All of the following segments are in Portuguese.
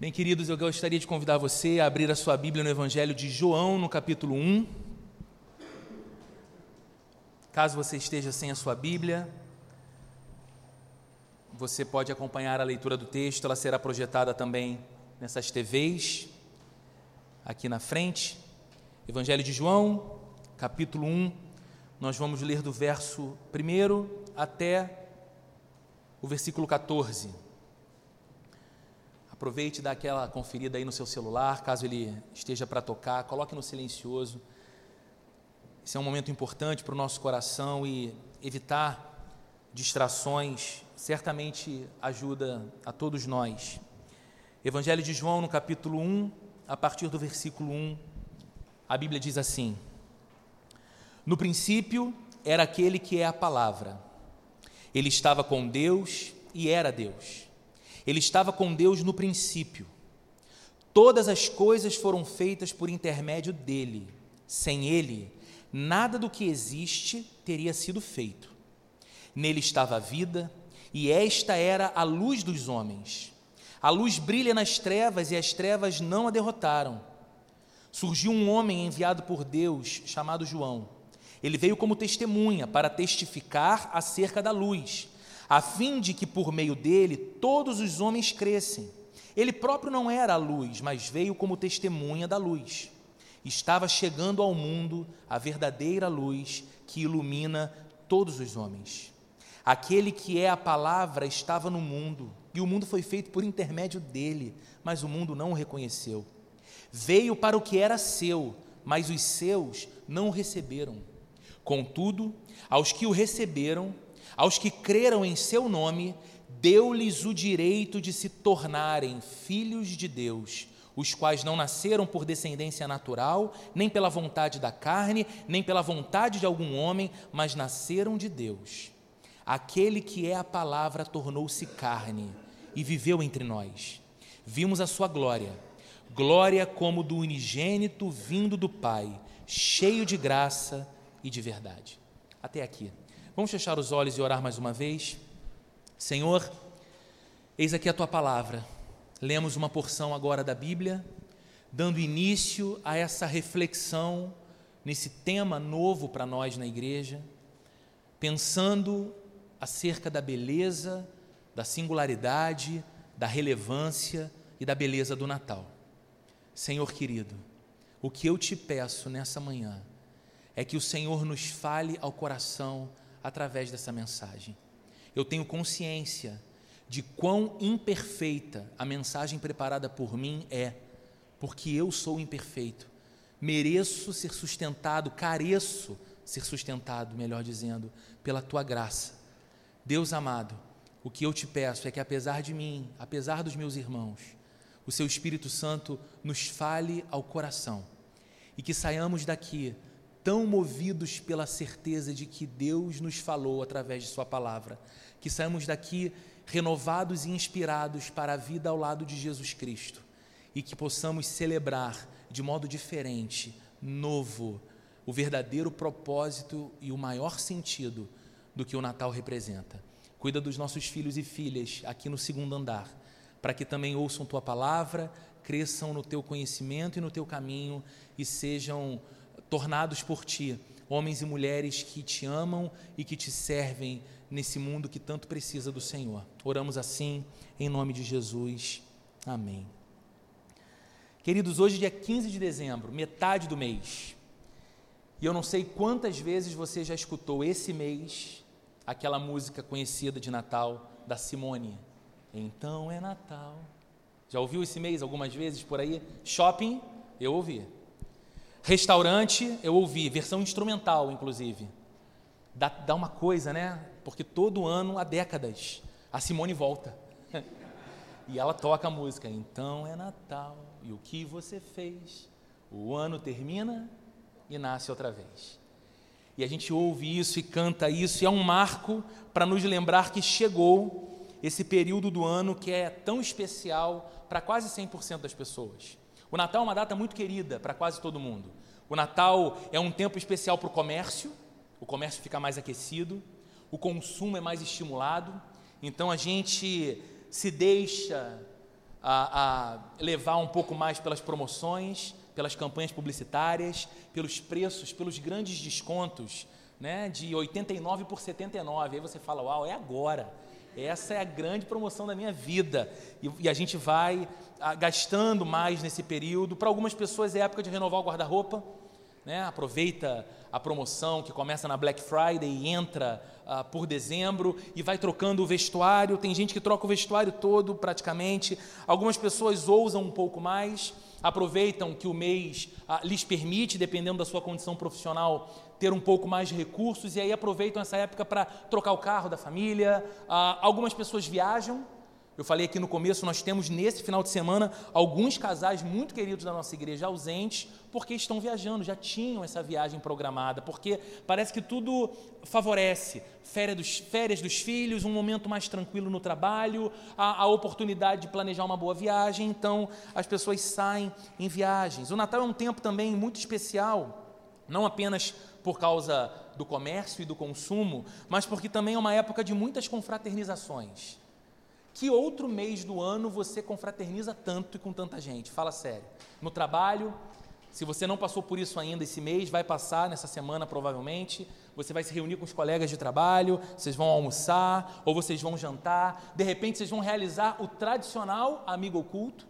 Bem, queridos, eu gostaria de convidar você a abrir a sua Bíblia no Evangelho de João, no capítulo 1. Caso você esteja sem a sua Bíblia, você pode acompanhar a leitura do texto, ela será projetada também nessas TVs, aqui na frente. Evangelho de João, capítulo 1, nós vamos ler do verso 1 até o versículo 14. Aproveite e dá aquela conferida aí no seu celular, caso ele esteja para tocar, coloque no silencioso. Esse é um momento importante para o nosso coração e evitar distrações certamente ajuda a todos nós. Evangelho de João, no capítulo 1, a partir do versículo 1, a Bíblia diz assim: No princípio era aquele que é a palavra. Ele estava com Deus e era Deus. Ele estava com Deus no princípio. Todas as coisas foram feitas por intermédio dele. Sem ele, nada do que existe teria sido feito. Nele estava a vida, e esta era a luz dos homens. A luz brilha nas trevas e as trevas não a derrotaram. Surgiu um homem enviado por Deus, chamado João. Ele veio como testemunha para testificar acerca da luz a fim de que por meio dele todos os homens crescem. Ele próprio não era a luz, mas veio como testemunha da luz. Estava chegando ao mundo a verdadeira luz que ilumina todos os homens. Aquele que é a palavra estava no mundo, e o mundo foi feito por intermédio dele, mas o mundo não o reconheceu. Veio para o que era seu, mas os seus não o receberam. Contudo, aos que o receberam, aos que creram em seu nome, deu-lhes o direito de se tornarem filhos de Deus, os quais não nasceram por descendência natural, nem pela vontade da carne, nem pela vontade de algum homem, mas nasceram de Deus. Aquele que é a palavra tornou-se carne e viveu entre nós. Vimos a sua glória, glória como do unigênito vindo do Pai, cheio de graça e de verdade. Até aqui. Vamos fechar os olhos e orar mais uma vez? Senhor, eis aqui a tua palavra. Lemos uma porção agora da Bíblia, dando início a essa reflexão nesse tema novo para nós na igreja, pensando acerca da beleza, da singularidade, da relevância e da beleza do Natal. Senhor querido, o que eu te peço nessa manhã é que o Senhor nos fale ao coração através dessa mensagem. Eu tenho consciência de quão imperfeita a mensagem preparada por mim é, porque eu sou imperfeito. Mereço ser sustentado, careço ser sustentado, melhor dizendo, pela tua graça. Deus amado, o que eu te peço é que, apesar de mim, apesar dos meus irmãos, o seu Espírito Santo nos fale ao coração e que saiamos daqui tão movidos pela certeza de que Deus nos falou através de Sua palavra, que saímos daqui renovados e inspirados para a vida ao lado de Jesus Cristo e que possamos celebrar de modo diferente, novo, o verdadeiro propósito e o maior sentido do que o Natal representa. Cuida dos nossos filhos e filhas aqui no segundo andar, para que também ouçam tua palavra, cresçam no teu conhecimento e no teu caminho e sejam tornados por ti, homens e mulheres que te amam e que te servem nesse mundo que tanto precisa do Senhor. Oramos assim, em nome de Jesus. Amém. Queridos, hoje, dia 15 de dezembro, metade do mês. E eu não sei quantas vezes você já escutou esse mês aquela música conhecida de Natal da Simone. Então é Natal. Já ouviu esse mês algumas vezes por aí? Shopping, eu ouvi. Restaurante, eu ouvi, versão instrumental, inclusive. Dá, dá uma coisa, né? Porque todo ano, há décadas, a Simone volta. e ela toca a música. Então é Natal, e o que você fez? O ano termina e nasce outra vez. E a gente ouve isso e canta isso, e é um marco para nos lembrar que chegou esse período do ano que é tão especial para quase 100% das pessoas. O Natal é uma data muito querida para quase todo mundo. O Natal é um tempo especial para o comércio, o comércio fica mais aquecido, o consumo é mais estimulado, então a gente se deixa a, a levar um pouco mais pelas promoções, pelas campanhas publicitárias, pelos preços, pelos grandes descontos, né, de 89 por 79. Aí você fala, uau, é agora. Essa é a grande promoção da minha vida. E, e a gente vai a, gastando mais nesse período. Para algumas pessoas é época de renovar o guarda-roupa. Né? Aproveita a promoção que começa na Black Friday e entra uh, por dezembro e vai trocando o vestuário. Tem gente que troca o vestuário todo praticamente. Algumas pessoas ousam um pouco mais aproveitam que o mês ah, lhes permite, dependendo da sua condição profissional, ter um pouco mais de recursos e aí aproveitam essa época para trocar o carro da família. Ah, algumas pessoas viajam. Eu falei aqui no começo, nós temos nesse final de semana alguns casais muito queridos da nossa igreja ausentes, porque estão viajando, já tinham essa viagem programada, porque parece que tudo favorece. Férias dos, férias dos filhos, um momento mais tranquilo no trabalho, a, a oportunidade de planejar uma boa viagem, então as pessoas saem em viagens. O Natal é um tempo também muito especial, não apenas por causa do comércio e do consumo, mas porque também é uma época de muitas confraternizações. Que outro mês do ano você confraterniza tanto e com tanta gente? Fala sério. No trabalho, se você não passou por isso ainda esse mês, vai passar nessa semana provavelmente. Você vai se reunir com os colegas de trabalho, vocês vão almoçar ou vocês vão jantar. De repente, vocês vão realizar o tradicional amigo oculto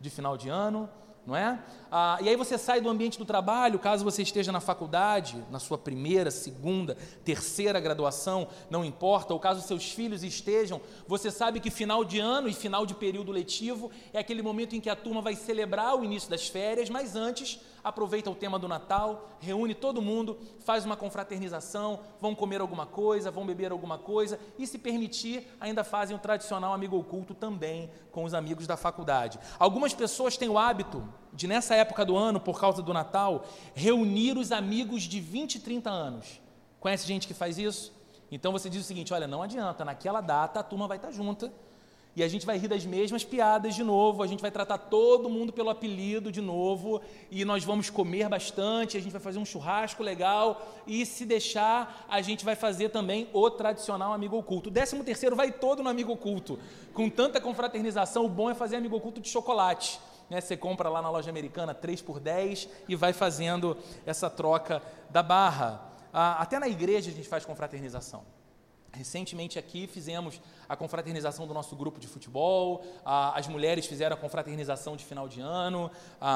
de final de ano não é? Ah, e aí você sai do ambiente do trabalho, caso você esteja na faculdade, na sua primeira, segunda, terceira graduação, não importa, ou caso seus filhos estejam, você sabe que final de ano e final de período letivo é aquele momento em que a turma vai celebrar o início das férias, mas antes aproveita o tema do Natal, reúne todo mundo, faz uma confraternização, vão comer alguma coisa, vão beber alguma coisa e, se permitir, ainda fazem o tradicional amigo oculto também com os amigos da faculdade. Algumas pessoas têm o hábito de, nessa época do ano, por causa do Natal, reunir os amigos de 20 e 30 anos. Conhece gente que faz isso? Então você diz o seguinte: olha, não adianta, naquela data a turma vai estar junta e a gente vai rir das mesmas piadas de novo, a gente vai tratar todo mundo pelo apelido de novo, e nós vamos comer bastante, a gente vai fazer um churrasco legal, e se deixar, a gente vai fazer também o tradicional amigo oculto. O décimo terceiro vai todo no amigo oculto. Com tanta confraternização, o bom é fazer amigo oculto de chocolate. Né? Você compra lá na loja americana 3 por 10 e vai fazendo essa troca da barra. Ah, até na igreja a gente faz confraternização. Recentemente aqui fizemos a confraternização do nosso grupo de futebol, as mulheres fizeram a confraternização de final de ano,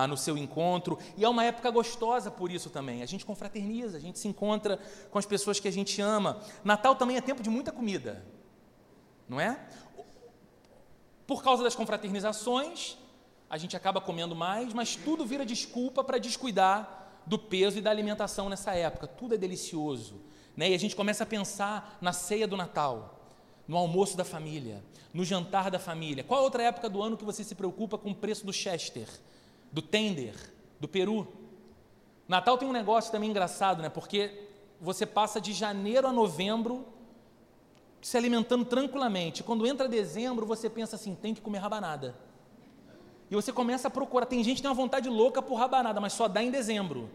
no seu encontro, e é uma época gostosa por isso também. A gente confraterniza, a gente se encontra com as pessoas que a gente ama. Natal também é tempo de muita comida, não é? Por causa das confraternizações, a gente acaba comendo mais, mas tudo vira desculpa para descuidar do peso e da alimentação nessa época. Tudo é delicioso né? E a gente começa a pensar na ceia do Natal, no almoço da família, no jantar da família. Qual outra época do ano que você se preocupa com o preço do Chester, do Tender, do Peru? Natal tem um negócio também engraçado, né? Porque você passa de janeiro a novembro se alimentando tranquilamente. Quando entra dezembro, você pensa assim: tem que comer rabanada. E você começa a procurar. Tem gente que tem uma vontade louca por rabanada, mas só dá em dezembro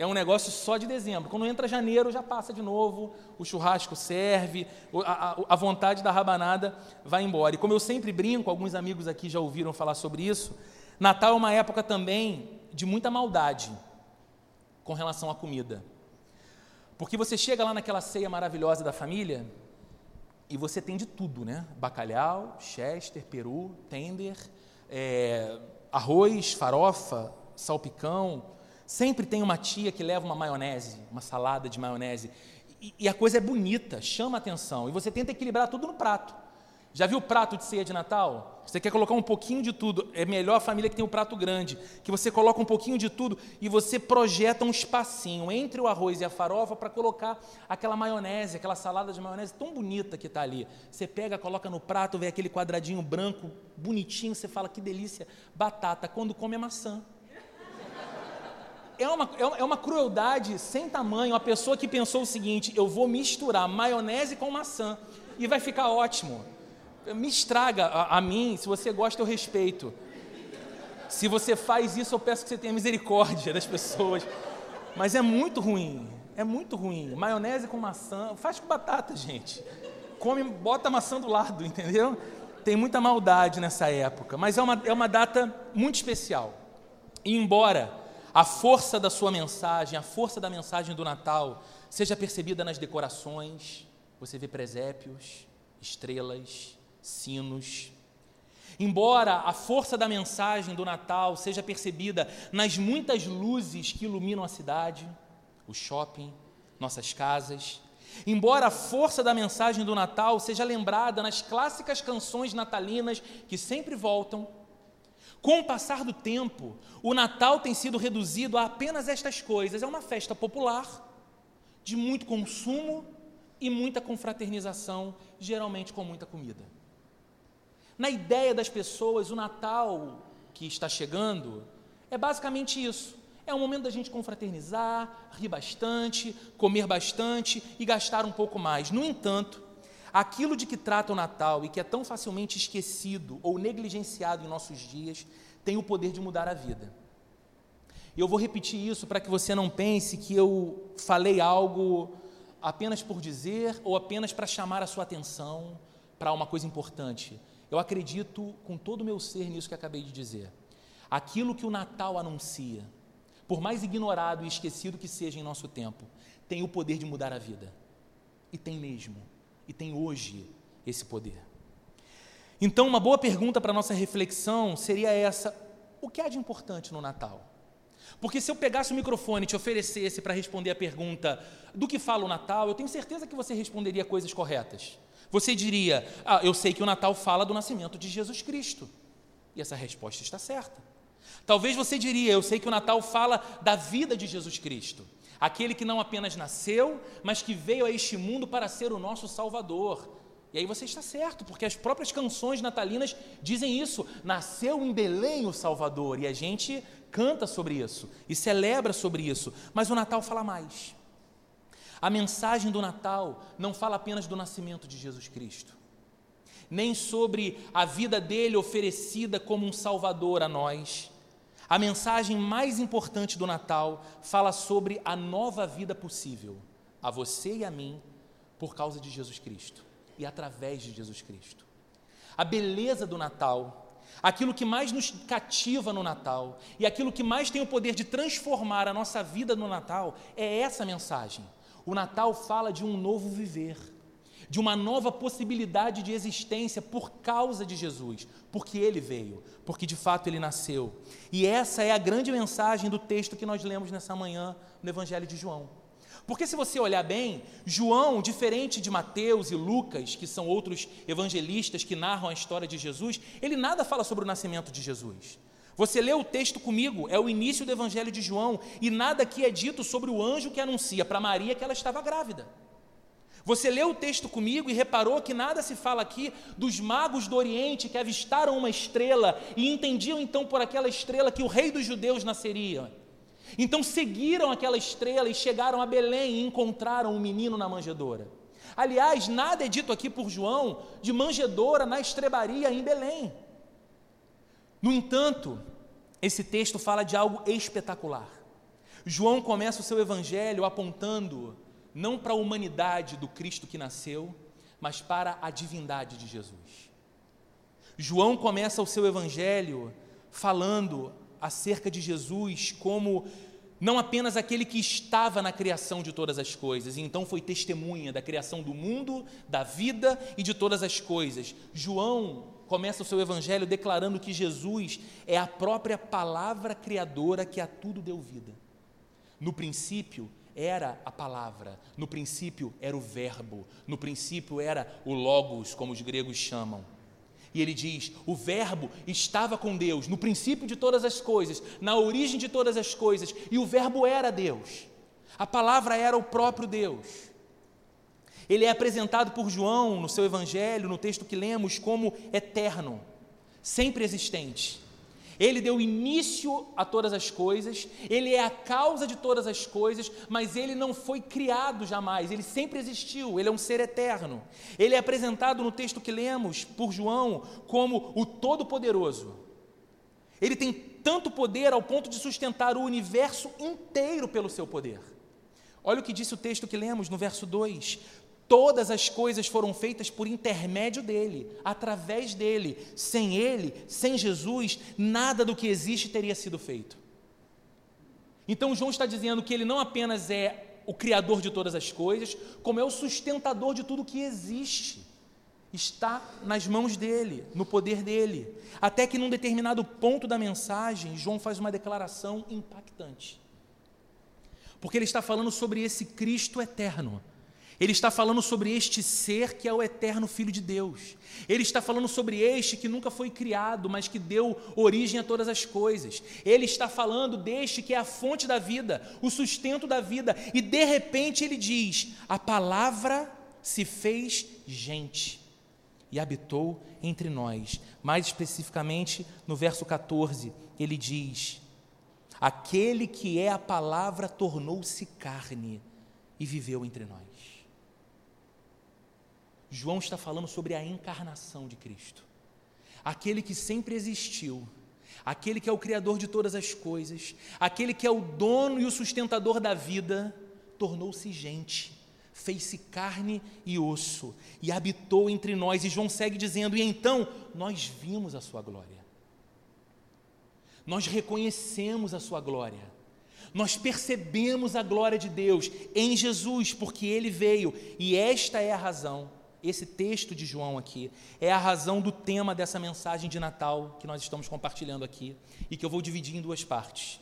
é um negócio só de dezembro. Quando entra janeiro, já passa de novo, o churrasco serve, a, a, a, vontade da rabanada vai embora. E como eu sempre brinco, alguns amigos aqui já ouviram falar sobre isso, Natal é uma época também de muita maldade com relação à comida. Porque você chega lá naquela ceia maravilhosa da família e você tem de tudo, né? Bacalhau, chester, peru, tender, é, arroz, farofa, salpicão, Sempre tem uma tia que leva uma maionese, uma salada de maionese. E, e a coisa é bonita, chama atenção. E você tenta equilibrar tudo no prato. Já viu o prato de ceia de Natal? Você quer colocar um pouquinho de tudo. É melhor a família que tem o um prato grande, que você coloca um pouquinho de tudo e você projeta um espacinho entre o arroz e a farofa para colocar aquela maionese, aquela salada de maionese tão bonita que está ali. Você pega, coloca no prato, vê aquele quadradinho branco, bonitinho, você fala que delícia. Batata, quando come é maçã é uma, é uma crueldade sem tamanho a pessoa que pensou o seguinte: eu vou misturar maionese com maçã e vai ficar ótimo. Me estraga a, a mim, se você gosta, eu respeito. Se você faz isso, eu peço que você tenha misericórdia das pessoas. Mas é muito ruim, é muito ruim. Maionese com maçã, faz com batata, gente. Come, bota a maçã do lado, entendeu? tem muita maldade nessa época, mas é uma, é uma data muito especial. E embora a força da sua mensagem, a força da mensagem do Natal, seja percebida nas decorações, você vê presépios, estrelas, sinos. Embora a força da mensagem do Natal seja percebida nas muitas luzes que iluminam a cidade, o shopping, nossas casas, embora a força da mensagem do Natal seja lembrada nas clássicas canções natalinas que sempre voltam, com o passar do tempo, o Natal tem sido reduzido a apenas estas coisas: é uma festa popular, de muito consumo e muita confraternização, geralmente com muita comida. Na ideia das pessoas, o Natal que está chegando é basicamente isso. É um momento da gente confraternizar, rir bastante, comer bastante e gastar um pouco mais. No entanto, aquilo de que trata o Natal e que é tão facilmente esquecido ou negligenciado em nossos dias, tem o poder de mudar a vida. E eu vou repetir isso para que você não pense que eu falei algo apenas por dizer ou apenas para chamar a sua atenção para uma coisa importante. Eu acredito com todo o meu ser nisso que acabei de dizer. Aquilo que o Natal anuncia, por mais ignorado e esquecido que seja em nosso tempo, tem o poder de mudar a vida. E tem mesmo e tem hoje esse poder. Então, uma boa pergunta para nossa reflexão seria essa: o que há de importante no Natal? Porque se eu pegasse o microfone e te oferecesse para responder a pergunta do que fala o Natal, eu tenho certeza que você responderia coisas corretas. Você diria: ah, eu sei que o Natal fala do nascimento de Jesus Cristo. E essa resposta está certa. Talvez você diria: eu sei que o Natal fala da vida de Jesus Cristo aquele que não apenas nasceu, mas que veio a este mundo para ser o nosso Salvador. E aí você está certo, porque as próprias canções natalinas dizem isso: nasceu em Belém o Salvador, e a gente canta sobre isso e celebra sobre isso, mas o Natal fala mais. A mensagem do Natal não fala apenas do nascimento de Jesus Cristo, nem sobre a vida dele oferecida como um Salvador a nós, a mensagem mais importante do Natal fala sobre a nova vida possível a você e a mim por causa de Jesus Cristo e através de Jesus Cristo. A beleza do Natal, aquilo que mais nos cativa no Natal e aquilo que mais tem o poder de transformar a nossa vida no Natal é essa mensagem. O Natal fala de um novo viver de uma nova possibilidade de existência por causa de Jesus, porque ele veio, porque de fato ele nasceu. E essa é a grande mensagem do texto que nós lemos nessa manhã no Evangelho de João. Porque se você olhar bem, João, diferente de Mateus e Lucas, que são outros evangelistas que narram a história de Jesus, ele nada fala sobre o nascimento de Jesus. Você lê o texto comigo, é o início do Evangelho de João, e nada aqui é dito sobre o anjo que anuncia para Maria que ela estava grávida. Você leu o texto comigo e reparou que nada se fala aqui dos magos do Oriente que avistaram uma estrela e entendiam então por aquela estrela que o rei dos judeus nasceria. Então seguiram aquela estrela e chegaram a Belém e encontraram um menino na manjedoura. Aliás, nada é dito aqui por João de manjedoura na estrebaria em Belém. No entanto, esse texto fala de algo espetacular. João começa o seu evangelho apontando não para a humanidade do Cristo que nasceu, mas para a divindade de Jesus. João começa o seu evangelho falando acerca de Jesus como não apenas aquele que estava na criação de todas as coisas, e então foi testemunha da criação do mundo, da vida e de todas as coisas. João começa o seu evangelho declarando que Jesus é a própria palavra criadora que a tudo deu vida. No princípio era a palavra, no princípio era o verbo, no princípio era o logos, como os gregos chamam. E ele diz: o Verbo estava com Deus no princípio de todas as coisas, na origem de todas as coisas, e o Verbo era Deus. A palavra era o próprio Deus. Ele é apresentado por João no seu evangelho, no texto que lemos, como eterno, sempre existente. Ele deu início a todas as coisas, ele é a causa de todas as coisas, mas ele não foi criado jamais, ele sempre existiu, ele é um ser eterno. Ele é apresentado no texto que lemos por João como o Todo-Poderoso. Ele tem tanto poder ao ponto de sustentar o universo inteiro pelo seu poder. Olha o que disse o texto que lemos no verso 2: Todas as coisas foram feitas por intermédio dele, através dele. Sem ele, sem Jesus, nada do que existe teria sido feito. Então, João está dizendo que ele não apenas é o criador de todas as coisas, como é o sustentador de tudo que existe. Está nas mãos dele, no poder dele. Até que num determinado ponto da mensagem, João faz uma declaração impactante. Porque ele está falando sobre esse Cristo eterno ele está falando sobre este ser que é o eterno Filho de Deus. Ele está falando sobre este que nunca foi criado, mas que deu origem a todas as coisas. Ele está falando deste que é a fonte da vida, o sustento da vida. E de repente ele diz: A palavra se fez gente e habitou entre nós. Mais especificamente, no verso 14, ele diz: Aquele que é a palavra tornou-se carne e viveu entre nós. João está falando sobre a encarnação de Cristo. Aquele que sempre existiu, aquele que é o Criador de todas as coisas, aquele que é o dono e o sustentador da vida, tornou-se gente, fez-se carne e osso e habitou entre nós. E João segue dizendo: E então nós vimos a Sua glória, nós reconhecemos a Sua glória. Nós percebemos a glória de Deus em Jesus, porque Ele veio, e esta é a razão esse texto de João aqui é a razão do tema dessa mensagem de Natal que nós estamos compartilhando aqui e que eu vou dividir em duas partes.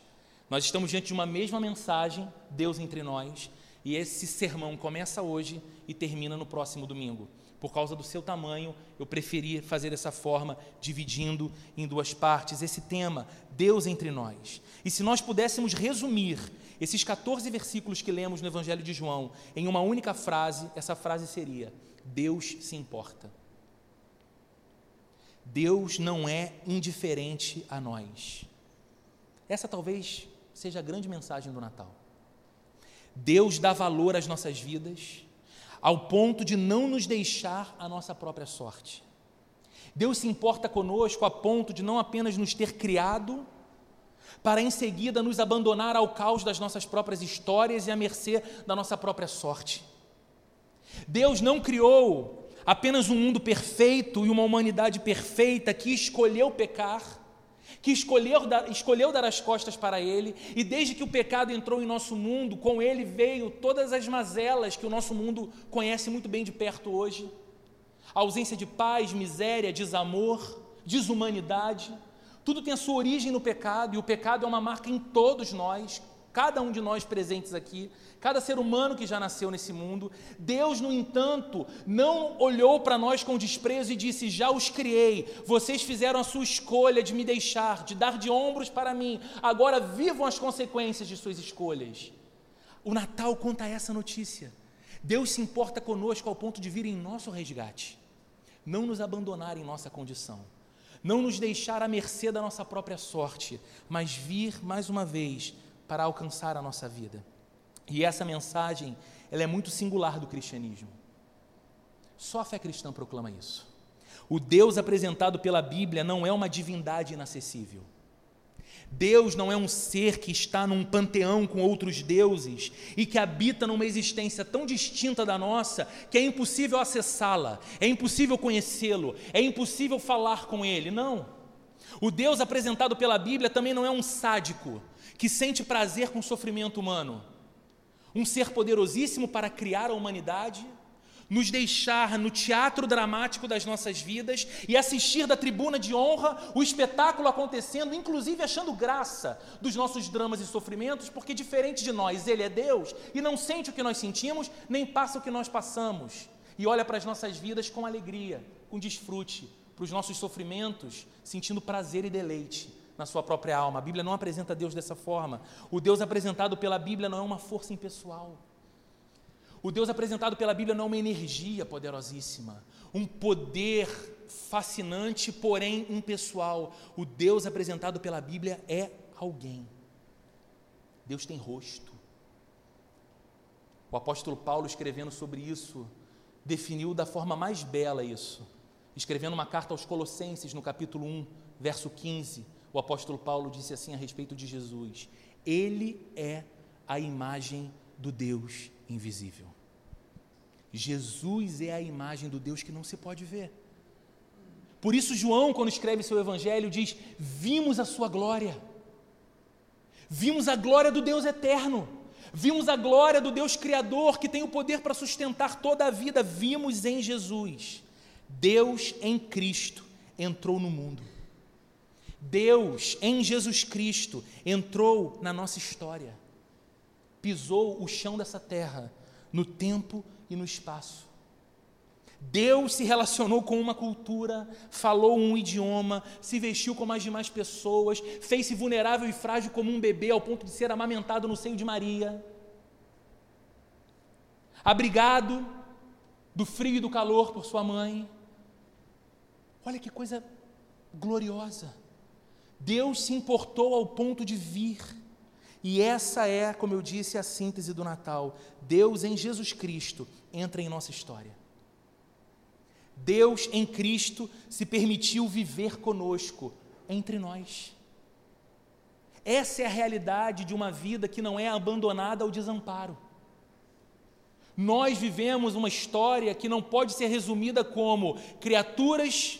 Nós estamos diante de uma mesma mensagem, Deus entre nós, e esse sermão começa hoje e termina no próximo domingo. Por causa do seu tamanho, eu preferi fazer dessa forma, dividindo em duas partes esse tema, Deus entre nós. E se nós pudéssemos resumir esses 14 versículos que lemos no Evangelho de João em uma única frase, essa frase seria: Deus se importa. Deus não é indiferente a nós. Essa talvez seja a grande mensagem do Natal. Deus dá valor às nossas vidas, ao ponto de não nos deixar a nossa própria sorte. Deus se importa conosco a ponto de não apenas nos ter criado, para em seguida nos abandonar ao caos das nossas próprias histórias e à mercê da nossa própria sorte. Deus não criou apenas um mundo perfeito e uma humanidade perfeita que escolheu pecar, que escolheu dar, escolheu dar as costas para Ele, e desde que o pecado entrou em nosso mundo, com ele veio todas as mazelas que o nosso mundo conhece muito bem de perto hoje: a ausência de paz, miséria, desamor, desumanidade. Tudo tem a sua origem no pecado, e o pecado é uma marca em todos nós, cada um de nós presentes aqui, cada ser humano que já nasceu nesse mundo. Deus, no entanto, não olhou para nós com desprezo e disse: Já os criei, vocês fizeram a sua escolha de me deixar, de dar de ombros para mim, agora vivam as consequências de suas escolhas. O Natal conta essa notícia. Deus se importa conosco ao ponto de vir em nosso resgate, não nos abandonar em nossa condição não nos deixar à mercê da nossa própria sorte, mas vir mais uma vez para alcançar a nossa vida. E essa mensagem, ela é muito singular do cristianismo. Só a fé cristã proclama isso. O Deus apresentado pela Bíblia não é uma divindade inacessível. Deus não é um ser que está num panteão com outros deuses e que habita numa existência tão distinta da nossa que é impossível acessá-la, é impossível conhecê-lo, é impossível falar com ele. Não. O Deus apresentado pela Bíblia também não é um sádico que sente prazer com o sofrimento humano. Um ser poderosíssimo para criar a humanidade, nos deixar no teatro dramático das nossas vidas e assistir da tribuna de honra o espetáculo acontecendo, inclusive achando graça dos nossos dramas e sofrimentos, porque diferente de nós, Ele é Deus e não sente o que nós sentimos, nem passa o que nós passamos, e olha para as nossas vidas com alegria, com desfrute, para os nossos sofrimentos, sentindo prazer e deleite na sua própria alma. A Bíblia não apresenta Deus dessa forma. O Deus apresentado pela Bíblia não é uma força impessoal. O Deus apresentado pela Bíblia não é uma energia poderosíssima, um poder fascinante, porém impessoal. O Deus apresentado pela Bíblia é alguém. Deus tem rosto. O apóstolo Paulo, escrevendo sobre isso, definiu da forma mais bela isso. Escrevendo uma carta aos Colossenses, no capítulo 1, verso 15, o apóstolo Paulo disse assim a respeito de Jesus: Ele é a imagem do Deus invisível. Jesus é a imagem do Deus que não se pode ver. Por isso, João, quando escreve seu evangelho, diz: Vimos a sua glória, vimos a glória do Deus eterno, vimos a glória do Deus Criador que tem o poder para sustentar toda a vida, vimos em Jesus. Deus em Cristo entrou no mundo. Deus em Jesus Cristo entrou na nossa história, pisou o chão dessa terra, no tempo e no espaço. Deus se relacionou com uma cultura, falou um idioma, se vestiu como as demais pessoas, fez-se vulnerável e frágil como um bebê, ao ponto de ser amamentado no seio de Maria. Abrigado do frio e do calor por sua mãe. Olha que coisa gloriosa. Deus se importou ao ponto de vir. E essa é, como eu disse, a síntese do Natal. Deus em Jesus Cristo entra em nossa história. Deus em Cristo se permitiu viver conosco, entre nós. Essa é a realidade de uma vida que não é abandonada ao desamparo. Nós vivemos uma história que não pode ser resumida como criaturas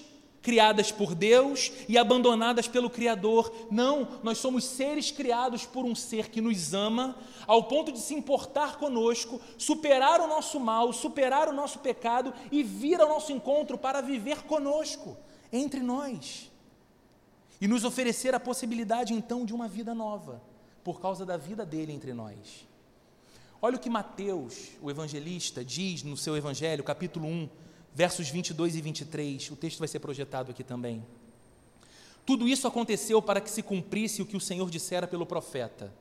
criadas por Deus e abandonadas pelo Criador. Não, nós somos seres criados por um ser que nos ama, ao ponto de se importar conosco, superar o nosso mal, superar o nosso pecado e vir ao nosso encontro para viver conosco, entre nós. E nos oferecer a possibilidade então de uma vida nova, por causa da vida dele entre nós. Olha o que Mateus, o evangelista, diz no seu evangelho, capítulo 1, versos 22 e 23. O texto vai ser projetado aqui também. Tudo isso aconteceu para que se cumprisse o que o Senhor dissera pelo profeta.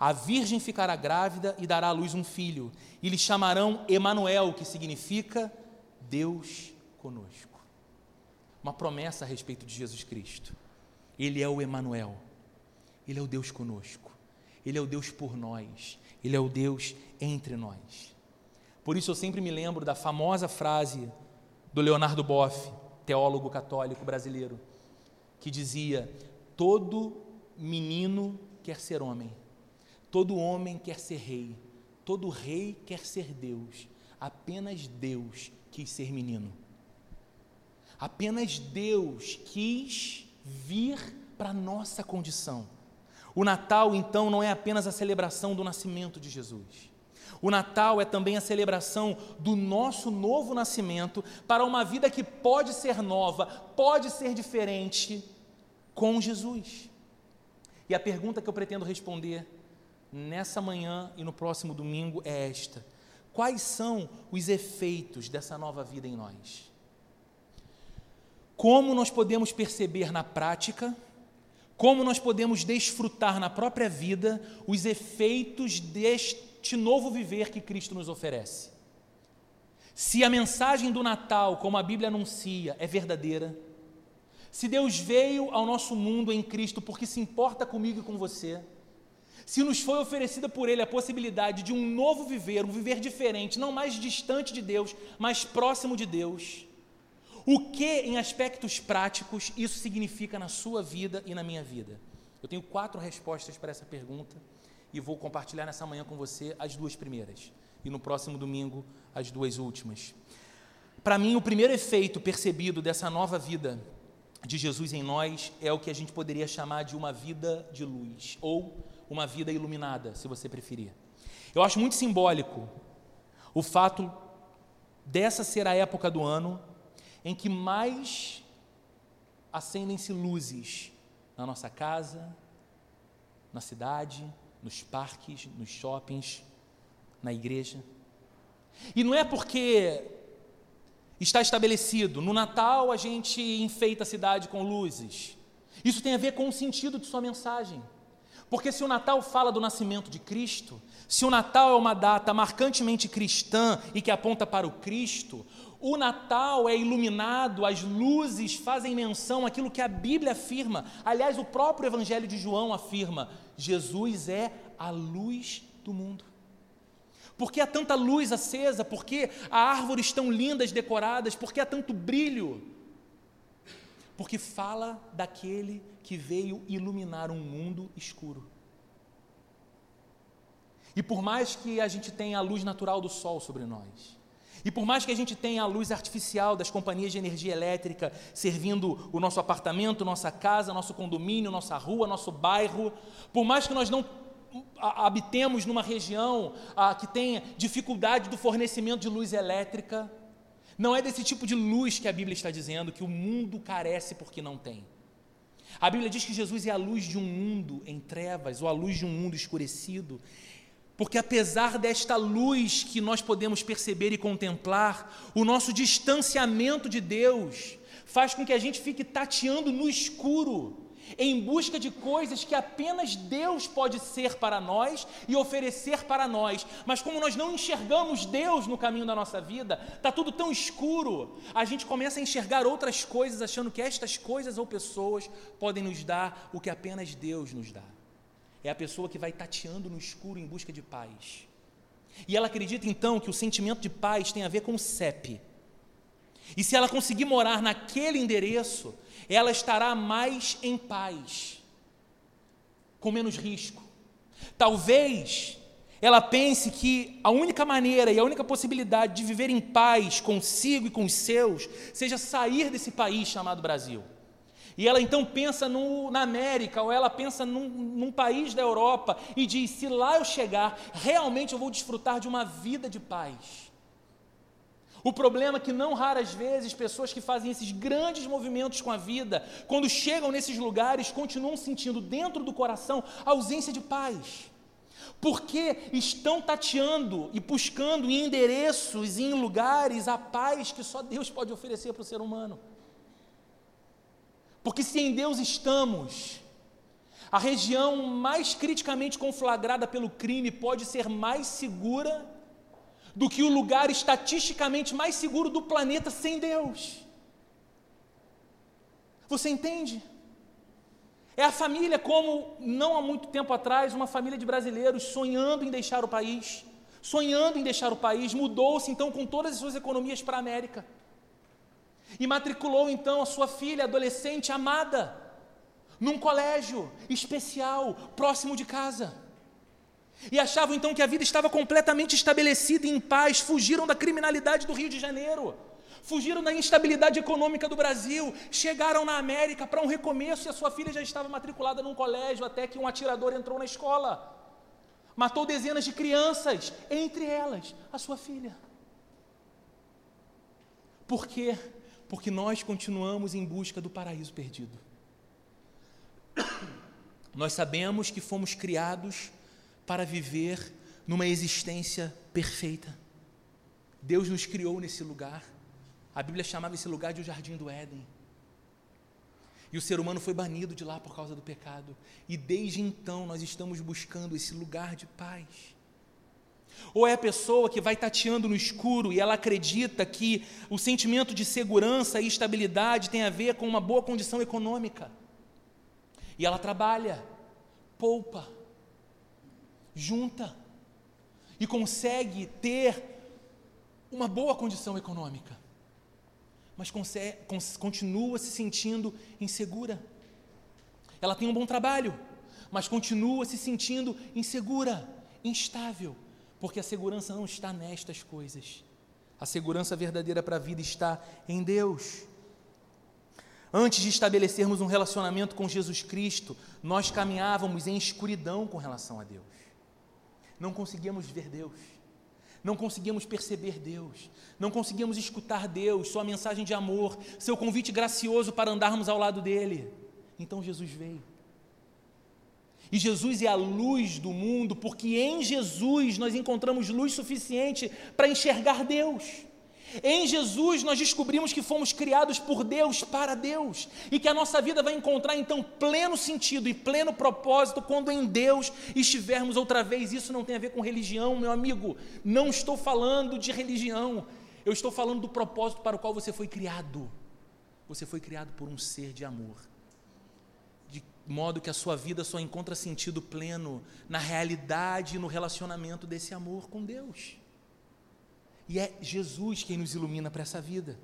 A virgem ficará grávida e dará à luz um filho, e lhe chamarão Emanuel, que significa Deus conosco. Uma promessa a respeito de Jesus Cristo. Ele é o Emanuel. Ele é o Deus conosco. Ele é o Deus por nós. Ele é o Deus entre nós. Por isso eu sempre me lembro da famosa frase do Leonardo Boff, teólogo católico brasileiro, que dizia: Todo menino quer ser homem, todo homem quer ser rei, todo rei quer ser Deus, apenas Deus quis ser menino. Apenas Deus quis vir para a nossa condição. O Natal, então, não é apenas a celebração do nascimento de Jesus. O Natal é também a celebração do nosso novo nascimento para uma vida que pode ser nova, pode ser diferente com Jesus. E a pergunta que eu pretendo responder nessa manhã e no próximo domingo é esta: quais são os efeitos dessa nova vida em nós? Como nós podemos perceber na prática, como nós podemos desfrutar na própria vida os efeitos deste este novo viver que Cristo nos oferece. Se a mensagem do Natal, como a Bíblia anuncia, é verdadeira, se Deus veio ao nosso mundo em Cristo porque se importa comigo e com você, se nos foi oferecida por Ele a possibilidade de um novo viver, um viver diferente, não mais distante de Deus, mas próximo de Deus, o que, em aspectos práticos, isso significa na sua vida e na minha vida? Eu tenho quatro respostas para essa pergunta e vou compartilhar nessa manhã com você as duas primeiras e no próximo domingo as duas últimas. Para mim, o primeiro efeito percebido dessa nova vida de Jesus em nós é o que a gente poderia chamar de uma vida de luz ou uma vida iluminada, se você preferir. Eu acho muito simbólico o fato dessa ser a época do ano em que mais acendem-se luzes na nossa casa, na cidade, nos parques, nos shoppings, na igreja. E não é porque está estabelecido, no Natal a gente enfeita a cidade com luzes. Isso tem a ver com o sentido de sua mensagem. Porque se o Natal fala do nascimento de Cristo, se o Natal é uma data marcantemente cristã e que aponta para o Cristo, o Natal é iluminado, as luzes fazem menção àquilo que a Bíblia afirma. Aliás, o próprio Evangelho de João afirma: Jesus é a luz do mundo. Por que há tanta luz acesa? Por que há árvores tão lindas decoradas? Por que há tanto brilho? Porque fala daquele que veio iluminar um mundo escuro. E por mais que a gente tenha a luz natural do sol sobre nós, E por mais que a gente tenha a luz artificial das companhias de energia elétrica servindo o nosso apartamento, nossa casa, nosso condomínio, nossa rua, nosso bairro, por mais que nós não habitemos numa região que tenha dificuldade do fornecimento de luz elétrica, não é desse tipo de luz que a Bíblia está dizendo que o mundo carece porque não tem. A Bíblia diz que Jesus é a luz de um mundo em trevas, ou a luz de um mundo escurecido, porque apesar desta luz que nós podemos perceber e contemplar, o nosso distanciamento de Deus faz com que a gente fique tateando no escuro, em busca de coisas que apenas Deus pode ser para nós e oferecer para nós. Mas como nós não enxergamos Deus no caminho da nossa vida, está tudo tão escuro, a gente começa a enxergar outras coisas, achando que estas coisas ou pessoas podem nos dar o que apenas Deus nos dá. É a pessoa que vai tateando no escuro em busca de paz. E ela acredita então que o sentimento de paz tem a ver com o CEP. E se ela conseguir morar naquele endereço, ela estará mais em paz, com menos risco. Talvez ela pense que a única maneira e a única possibilidade de viver em paz consigo e com os seus seja sair desse país chamado Brasil. E ela então pensa no, na América, ou ela pensa num, num país da Europa, e diz: se lá eu chegar, realmente eu vou desfrutar de uma vida de paz. O problema é que, não raras vezes, pessoas que fazem esses grandes movimentos com a vida, quando chegam nesses lugares, continuam sentindo dentro do coração a ausência de paz. Porque estão tateando e buscando em endereços e em lugares a paz que só Deus pode oferecer para o ser humano. Porque se em Deus estamos, a região mais criticamente conflagrada pelo crime pode ser mais segura do que o lugar estatisticamente mais seguro do planeta sem Deus. Você entende? É a família, como não há muito tempo atrás, uma família de brasileiros sonhando em deixar o país, sonhando em deixar o país, mudou-se então com todas as suas economias para a América. E matriculou então a sua filha adolescente amada num colégio especial próximo de casa. E achavam então que a vida estava completamente estabelecida e em paz, fugiram da criminalidade do Rio de Janeiro, fugiram da instabilidade econômica do Brasil, chegaram na América para um recomeço e a sua filha já estava matriculada num colégio até que um atirador entrou na escola. Matou dezenas de crianças, entre elas a sua filha. Por quê? Porque nós continuamos em busca do paraíso perdido. Nós sabemos que fomos criados para viver numa existência perfeita. Deus nos criou nesse lugar. A Bíblia chamava esse lugar de o Jardim do Éden. E o ser humano foi banido de lá por causa do pecado. E desde então nós estamos buscando esse lugar de paz. Ou é a pessoa que vai tateando no escuro e ela acredita que o sentimento de segurança e estabilidade tem a ver com uma boa condição econômica. E ela trabalha, poupa, junta e consegue ter uma boa condição econômica, mas consegue, continua se sentindo insegura. Ela tem um bom trabalho, mas continua se sentindo insegura, instável porque a segurança não está nestas coisas. A segurança verdadeira para a vida está em Deus. Antes de estabelecermos um relacionamento com Jesus Cristo, nós caminhávamos em escuridão com relação a Deus. Não conseguíamos ver Deus, não conseguíamos perceber Deus, não conseguíamos escutar Deus, Sua mensagem de amor, Seu convite gracioso para andarmos ao lado dele. Então Jesus veio. E Jesus é a luz do mundo, porque em Jesus nós encontramos luz suficiente para enxergar Deus. Em Jesus nós descobrimos que fomos criados por Deus para Deus e que a nossa vida vai encontrar então pleno sentido e pleno propósito quando em Deus estivermos outra vez. Isso não tem a ver com religião, meu amigo. Não estou falando de religião. Eu estou falando do propósito para o qual você foi criado. Você foi criado por um ser de amor modo que a sua vida só encontra sentido pleno na realidade e no relacionamento desse amor com Deus. E é Jesus quem nos ilumina para essa vida.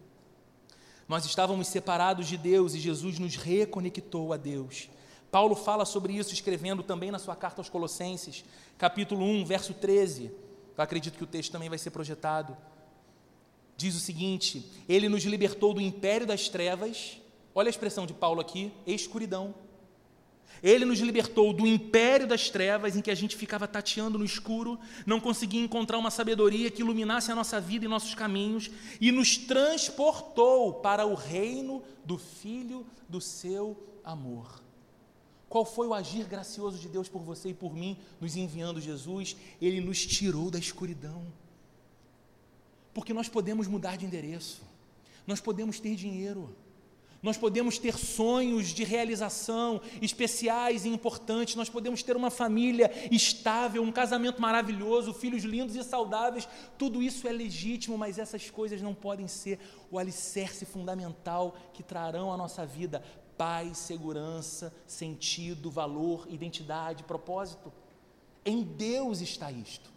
Nós estávamos separados de Deus e Jesus nos reconectou a Deus. Paulo fala sobre isso escrevendo também na sua carta aos Colossenses, capítulo 1, verso 13. Eu acredito que o texto também vai ser projetado. diz o seguinte: Ele nos libertou do império das trevas, olha a expressão de Paulo aqui, escuridão. Ele nos libertou do império das trevas, em que a gente ficava tateando no escuro, não conseguia encontrar uma sabedoria que iluminasse a nossa vida e nossos caminhos, e nos transportou para o reino do Filho do seu amor. Qual foi o agir gracioso de Deus por você e por mim, nos enviando Jesus? Ele nos tirou da escuridão. Porque nós podemos mudar de endereço, nós podemos ter dinheiro, nós podemos ter sonhos de realização especiais e importantes, nós podemos ter uma família estável, um casamento maravilhoso, filhos lindos e saudáveis, tudo isso é legítimo, mas essas coisas não podem ser o alicerce fundamental que trarão à nossa vida paz, segurança, sentido, valor, identidade, propósito. Em Deus está isto.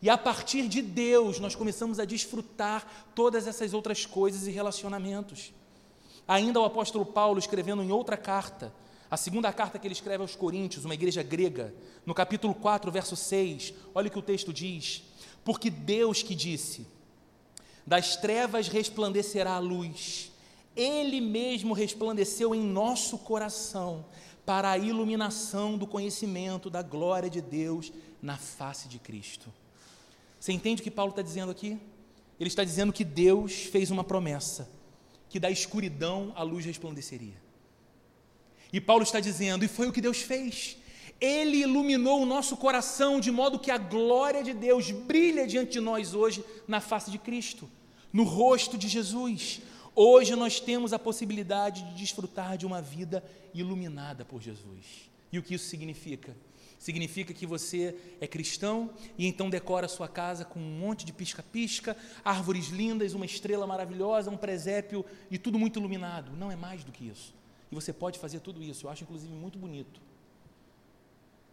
E a partir de Deus nós começamos a desfrutar todas essas outras coisas e relacionamentos. Ainda o apóstolo Paulo, escrevendo em outra carta, a segunda carta que ele escreve aos Coríntios, uma igreja grega, no capítulo 4, verso 6, olha o que o texto diz: Porque Deus que disse: Das trevas resplandecerá a luz, ele mesmo resplandeceu em nosso coração para a iluminação do conhecimento da glória de Deus na face de Cristo. Você entende o que Paulo está dizendo aqui? Ele está dizendo que Deus fez uma promessa, que da escuridão a luz resplandeceria. E Paulo está dizendo, e foi o que Deus fez. Ele iluminou o nosso coração de modo que a glória de Deus brilha diante de nós hoje na face de Cristo, no rosto de Jesus. Hoje nós temos a possibilidade de desfrutar de uma vida iluminada por Jesus. E o que isso significa? Significa que você é cristão e então decora a sua casa com um monte de pisca-pisca, árvores lindas, uma estrela maravilhosa, um presépio e tudo muito iluminado. Não é mais do que isso. E você pode fazer tudo isso. Eu acho inclusive muito bonito.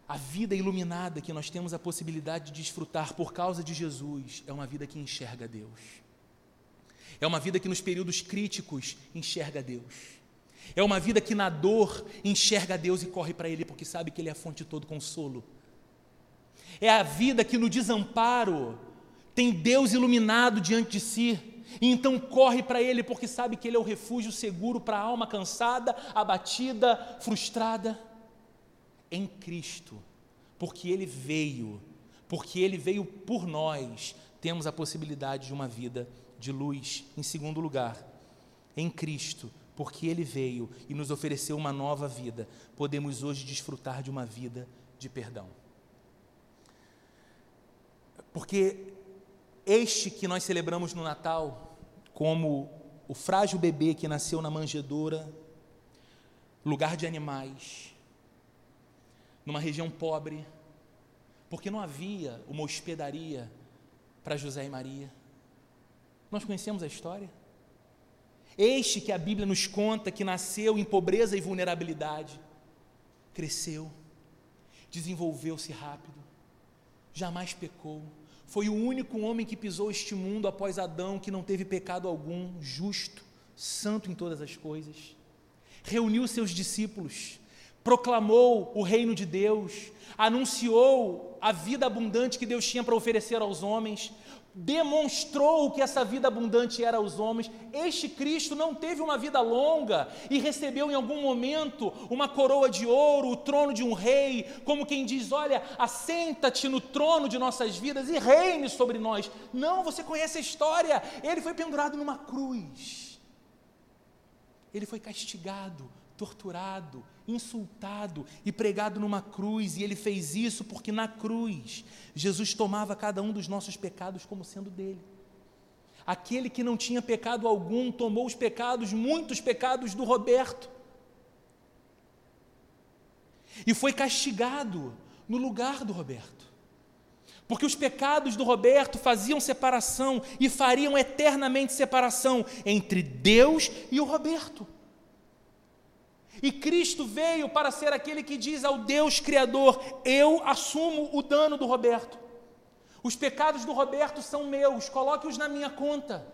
A vida iluminada que nós temos a possibilidade de desfrutar por causa de Jesus é uma vida que enxerga Deus. É uma vida que nos períodos críticos enxerga Deus. É uma vida que na dor enxerga Deus e corre para Ele porque sabe que Ele é a fonte de todo consolo. É a vida que no desamparo tem Deus iluminado diante de si e então corre para Ele porque sabe que Ele é o refúgio seguro para a alma cansada, abatida, frustrada. Em Cristo, porque Ele veio, porque Ele veio por nós, temos a possibilidade de uma vida de luz. Em segundo lugar, em Cristo, porque Ele veio e nos ofereceu uma nova vida, podemos hoje desfrutar de uma vida de perdão. Porque este que nós celebramos no Natal, como o frágil bebê que nasceu na manjedoura, lugar de animais, numa região pobre, porque não havia uma hospedaria para José e Maria. Nós conhecemos a história. Este que a Bíblia nos conta que nasceu em pobreza e vulnerabilidade, cresceu, desenvolveu-se rápido, jamais pecou. Foi o único homem que pisou este mundo após Adão que não teve pecado algum, justo, santo em todas as coisas. Reuniu seus discípulos, proclamou o reino de Deus, anunciou a vida abundante que Deus tinha para oferecer aos homens, demonstrou que essa vida abundante era aos homens. Este Cristo não teve uma vida longa e recebeu em algum momento uma coroa de ouro, o trono de um rei, como quem diz: Olha, assenta-te no trono de nossas vidas e reine sobre nós. Não, você conhece a história. Ele foi pendurado numa cruz, ele foi castigado, torturado, insultado e pregado numa cruz, e ele fez isso porque na cruz Jesus tomava cada um dos nossos pecados como sendo dele. Aquele que não tinha pecado algum tomou os pecados, muitos pecados do Roberto. E foi castigado no lugar do Roberto. Porque os pecados do Roberto faziam separação e fariam eternamente separação entre Deus e o Roberto. E Cristo veio para ser aquele que diz ao Deus Criador: Eu assumo o dano do Roberto. Os pecados do Roberto são meus, coloque-os na minha conta.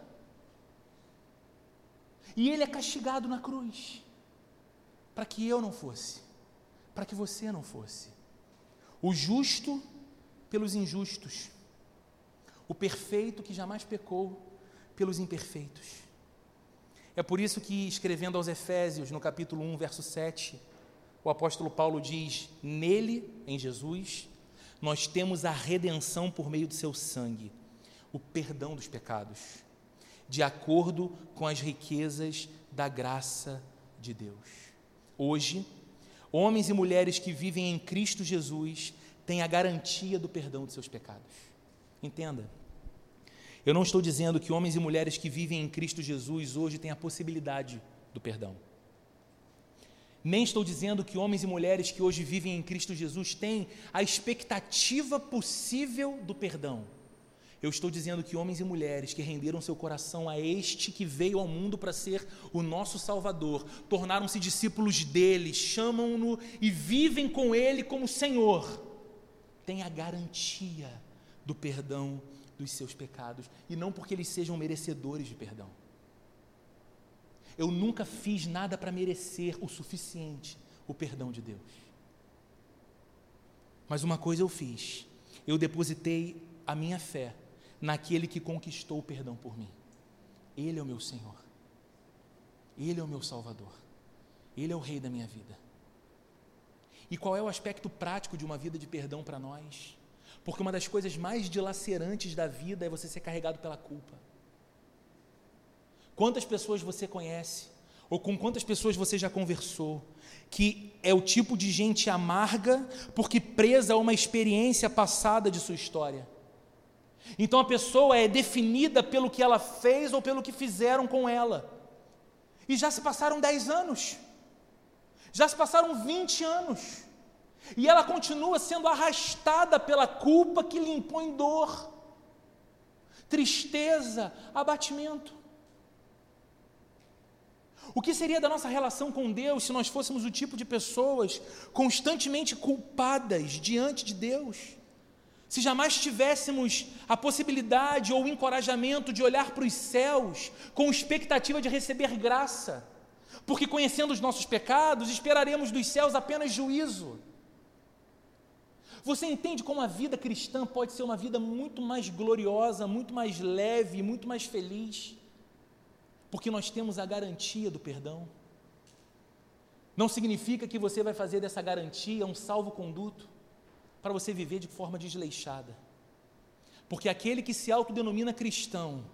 E ele é castigado na cruz, para que eu não fosse, para que você não fosse. O justo pelos injustos, o perfeito que jamais pecou, pelos imperfeitos. É por isso que, escrevendo aos Efésios, no capítulo 1, verso 7, o apóstolo Paulo diz: Nele, em Jesus, nós temos a redenção por meio do seu sangue, o perdão dos pecados, de acordo com as riquezas da graça de Deus. Hoje, homens e mulheres que vivem em Cristo Jesus têm a garantia do perdão de seus pecados. Entenda. Eu não estou dizendo que homens e mulheres que vivem em Cristo Jesus hoje têm a possibilidade do perdão. Nem estou dizendo que homens e mulheres que hoje vivem em Cristo Jesus têm a expectativa possível do perdão. Eu estou dizendo que homens e mulheres que renderam seu coração a este que veio ao mundo para ser o nosso Salvador, tornaram-se discípulos dele, chamam-no e vivem com ele como Senhor, têm a garantia do perdão dos seus pecados e não porque eles sejam merecedores de perdão. Eu nunca fiz nada para merecer o suficiente o perdão de Deus. Mas uma coisa eu fiz, eu depositei a minha fé naquele que conquistou o perdão por mim. Ele é o meu Senhor. Ele é o meu Salvador. Ele é o Rei da minha vida. E qual é o aspecto prático de uma vida de perdão para nós? Porque uma das coisas mais dilacerantes da vida é você ser carregado pela culpa. Quantas pessoas você conhece, ou com quantas pessoas você já conversou, que é o tipo de gente amarga porque presa a uma experiência passada de sua história. Então a pessoa é definida pelo que ela fez ou pelo que fizeram com ela. E já se passaram 10 anos, já se passaram 20 anos. E ela continua sendo arrastada pela culpa que lhe impõe dor, tristeza, abatimento. O que seria da nossa relação com Deus se nós fôssemos o tipo de pessoas constantemente culpadas diante de Deus? Se jamais tivéssemos a possibilidade ou o encorajamento de olhar para os céus com expectativa de receber graça, porque conhecendo os nossos pecados, esperaremos dos céus apenas juízo. Você entende como a vida cristã pode ser uma vida muito mais gloriosa, muito mais leve, muito mais feliz, porque nós temos a garantia do perdão. Não significa que você vai fazer dessa garantia um salvo-conduto para você viver de forma desleixada. Porque aquele que se autodenomina cristão,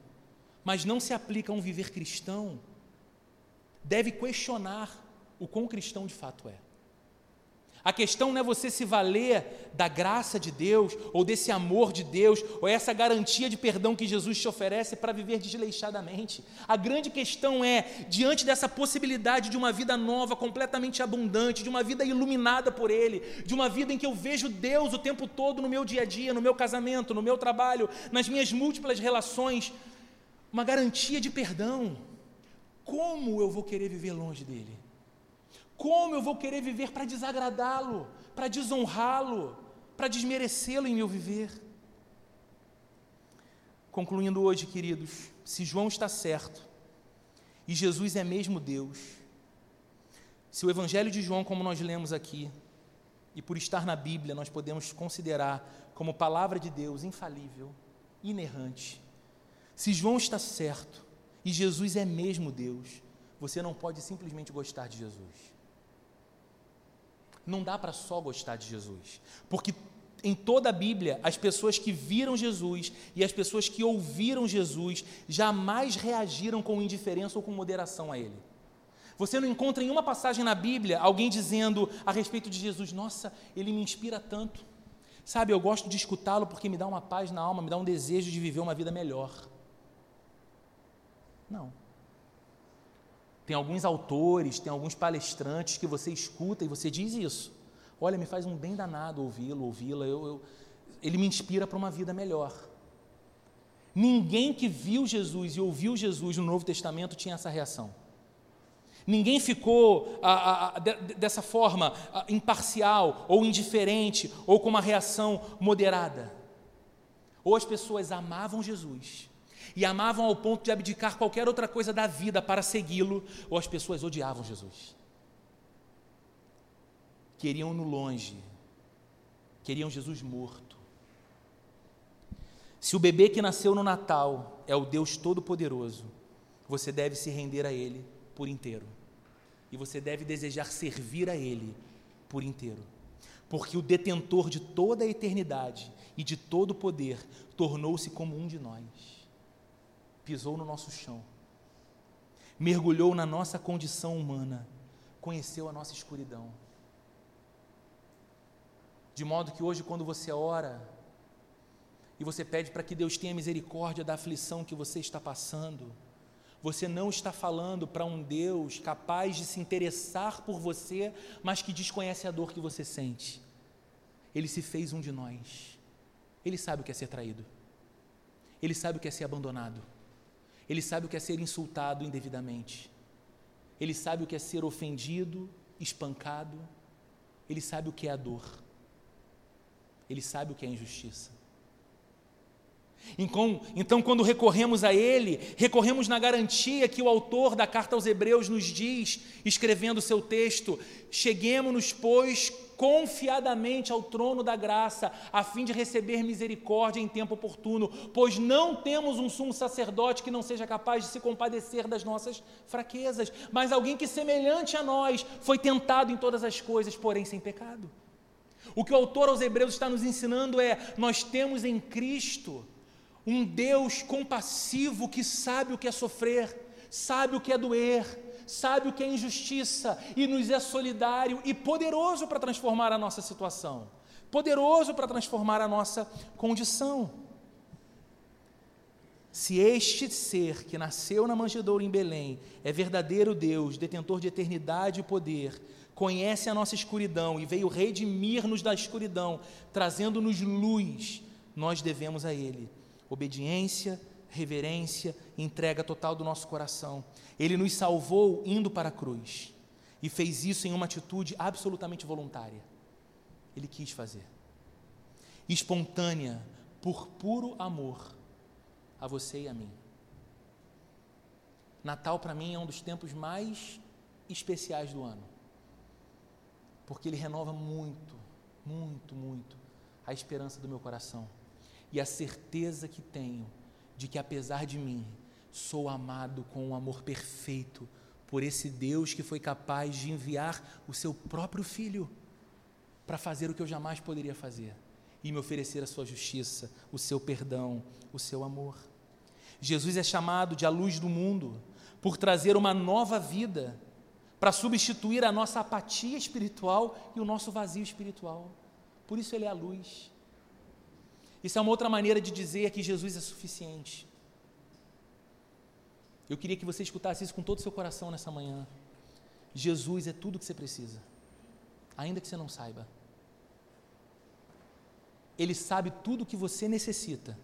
mas não se aplica a um viver cristão, deve questionar o quão cristão de fato é. A questão não é você se valer da graça de Deus, ou desse amor de Deus, ou essa garantia de perdão que Jesus te oferece para viver desleixadamente. A grande questão é, diante dessa possibilidade de uma vida nova, completamente abundante, de uma vida iluminada por Ele, de uma vida em que eu vejo Deus o tempo todo no meu dia a dia, no meu casamento, no meu trabalho, nas minhas múltiplas relações, uma garantia de perdão. Como eu vou querer viver longe dele? Como eu vou querer viver para desagradá-lo, para desonrá-lo, para desmerecê-lo em meu viver? Concluindo hoje, queridos, se João está certo e Jesus é mesmo Deus, se o Evangelho de João, como nós lemos aqui, e por estar na Bíblia, nós podemos considerar como palavra de Deus infalível, inerrante, se João está certo e Jesus é mesmo Deus, você não pode simplesmente gostar de Jesus não dá para só gostar de Jesus, porque em toda a Bíblia, as pessoas que viram Jesus e as pessoas que ouviram Jesus jamais reagiram com indiferença ou com moderação a Ele. Você não encontra em uma passagem na Bíblia alguém dizendo a respeito de Jesus: Nossa, ele me inspira tanto. Sabe, eu gosto de escutá-lo porque me dá uma paz na alma, me dá um desejo de viver uma vida melhor. Não. Tem alguns autores, tem alguns palestrantes que você escuta e você diz isso. Olha, me faz um bem danado ouvi-lo, ouvi-la. Eu, eu, ele me inspira para uma vida melhor. Ninguém que viu Jesus e ouviu Jesus no Novo Testamento tinha essa reação. Ninguém ficou a, a, a, de, dessa forma imparcial ou indiferente ou com uma reação moderada. Ou as pessoas amavam Jesus e amavam ao ponto de abdicar qualquer outra coisa da vida para segui-lo, ou as pessoas odiavam Jesus. Queriam no longe, queriam Jesus morto. Se o bebê que nasceu no Natal é o Deus Todo-Poderoso, você deve se render a Ele por inteiro. E você deve desejar servir a Ele por inteiro. Porque o detentor de toda a eternidade e de todo o poder tornou-se como um de nós. Pisou no nosso chão, mergulhou na nossa condição humana, conheceu a nossa escuridão. De modo que hoje, quando você ora, e você pede para que Deus tenha misericórdia da aflição que você está passando, você não está falando para um Deus capaz de se interessar por você, mas que desconhece a dor que você sente. Ele se fez um de nós. Ele sabe o que é ser traído. Ele sabe o que é ser abandonado. Ele sabe o que é ser insultado indevidamente. Ele sabe o que é ser ofendido, espancado. Ele sabe o que é a dor. Ele sabe o que é a injustiça. Então, quando recorremos a Ele, recorremos na garantia que o autor da carta aos Hebreus nos diz, escrevendo o seu texto: cheguemos-nos, pois, confiadamente ao trono da graça, a fim de receber misericórdia em tempo oportuno, pois não temos um sumo sacerdote que não seja capaz de se compadecer das nossas fraquezas, mas alguém que, semelhante a nós, foi tentado em todas as coisas, porém sem pecado. O que o autor aos Hebreus está nos ensinando é: nós temos em Cristo um Deus compassivo que sabe o que é sofrer, sabe o que é doer, sabe o que é injustiça e nos é solidário e poderoso para transformar a nossa situação, poderoso para transformar a nossa condição. Se este ser que nasceu na manjedoura em Belém é verdadeiro Deus, detentor de eternidade e poder, conhece a nossa escuridão e veio redimir-nos da escuridão, trazendo-nos luz, nós devemos a Ele obediência, reverência, entrega total do nosso coração. Ele nos salvou indo para a cruz e fez isso em uma atitude absolutamente voluntária. Ele quis fazer. Espontânea, por puro amor a você e a mim. Natal para mim é um dos tempos mais especiais do ano. Porque ele renova muito, muito, muito a esperança do meu coração e a certeza que tenho de que, apesar de mim, sou amado com um amor perfeito por esse Deus que foi capaz de enviar o seu próprio filho para fazer o que eu jamais poderia fazer e me oferecer a sua justiça, o seu perdão, o seu amor. Jesus é chamado de a luz do mundo por trazer uma nova vida para substituir a nossa apatia espiritual e o nosso vazio espiritual. Por isso ele é a luz. Isso é uma outra maneira de dizer que Jesus é suficiente. Eu queria que você escutasse isso com todo o seu coração nessa manhã. Jesus é tudo o que você precisa, ainda que você não saiba. Ele sabe tudo o que você necessita.